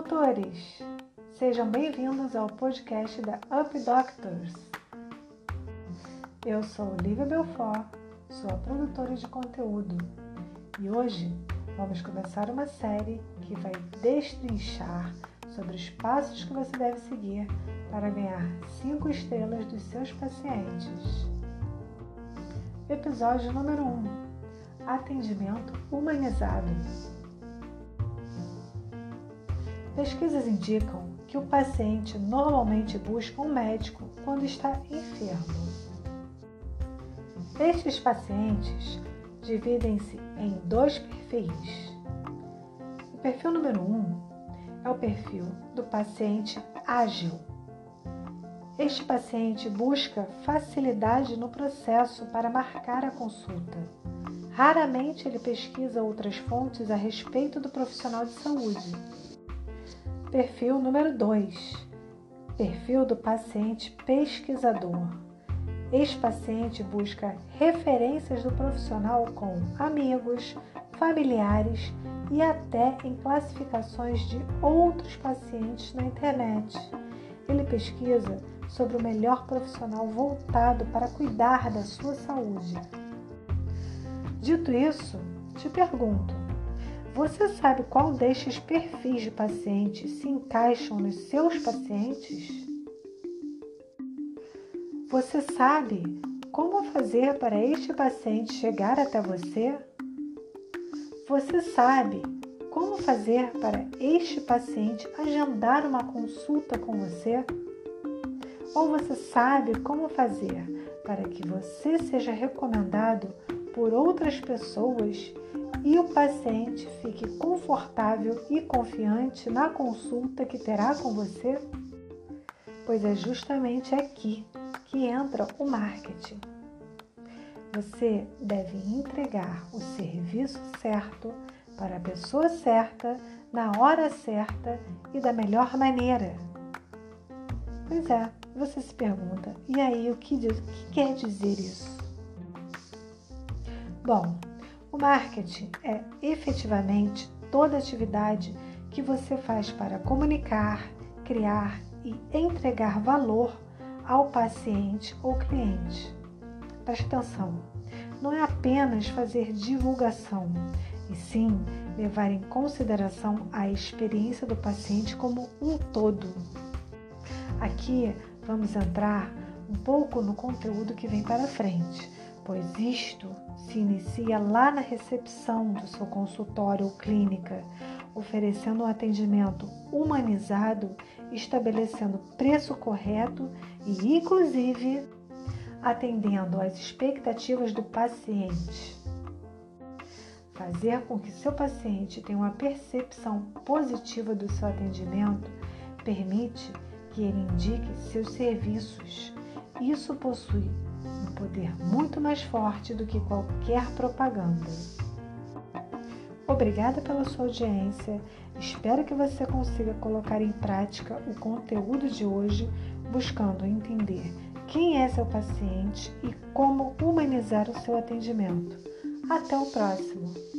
doutores! Sejam bem-vindos ao podcast da Up Doctors. Eu sou Olivia Belfort, sou a produtora de conteúdo e hoje vamos começar uma série que vai destrinchar sobre os passos que você deve seguir para ganhar 5 estrelas dos seus pacientes. Episódio número 1: um, Atendimento humanizado. Pesquisas indicam que o paciente normalmente busca um médico quando está enfermo. Estes pacientes dividem-se em dois perfis. O perfil número um é o perfil do paciente ágil. Este paciente busca facilidade no processo para marcar a consulta. Raramente ele pesquisa outras fontes a respeito do profissional de saúde. Perfil número 2: Perfil do paciente pesquisador. Este paciente busca referências do profissional com amigos, familiares e até em classificações de outros pacientes na internet. Ele pesquisa sobre o melhor profissional voltado para cuidar da sua saúde. Dito isso, te pergunto: você sabe qual destes perfis de pacientes se encaixam nos seus pacientes? Você sabe como fazer para este paciente chegar até você? Você sabe como fazer para este paciente agendar uma consulta com você? Ou você sabe como fazer para que você seja recomendado por outras pessoas e o paciente fique confortável e confiante na consulta que terá com você? Pois é justamente aqui que entra o marketing. Você deve entregar o serviço certo para a pessoa certa, na hora certa e da melhor maneira. Pois é, você se pergunta, e aí o que, diz, o que quer dizer isso? Bom, o marketing é efetivamente toda atividade que você faz para comunicar, criar e entregar valor ao paciente ou cliente. Preste atenção, não é apenas fazer divulgação, e sim levar em consideração a experiência do paciente como um todo. Aqui vamos entrar um pouco no conteúdo que vem para frente pois isto se inicia lá na recepção do seu consultório ou clínica, oferecendo um atendimento humanizado, estabelecendo preço correto e, inclusive, atendendo às expectativas do paciente. Fazer com que seu paciente tenha uma percepção positiva do seu atendimento permite que ele indique seus serviços. Isso possui um poder muito mais forte do que qualquer propaganda. Obrigada pela sua audiência. Espero que você consiga colocar em prática o conteúdo de hoje, buscando entender quem é seu paciente e como humanizar o seu atendimento. Até o próximo!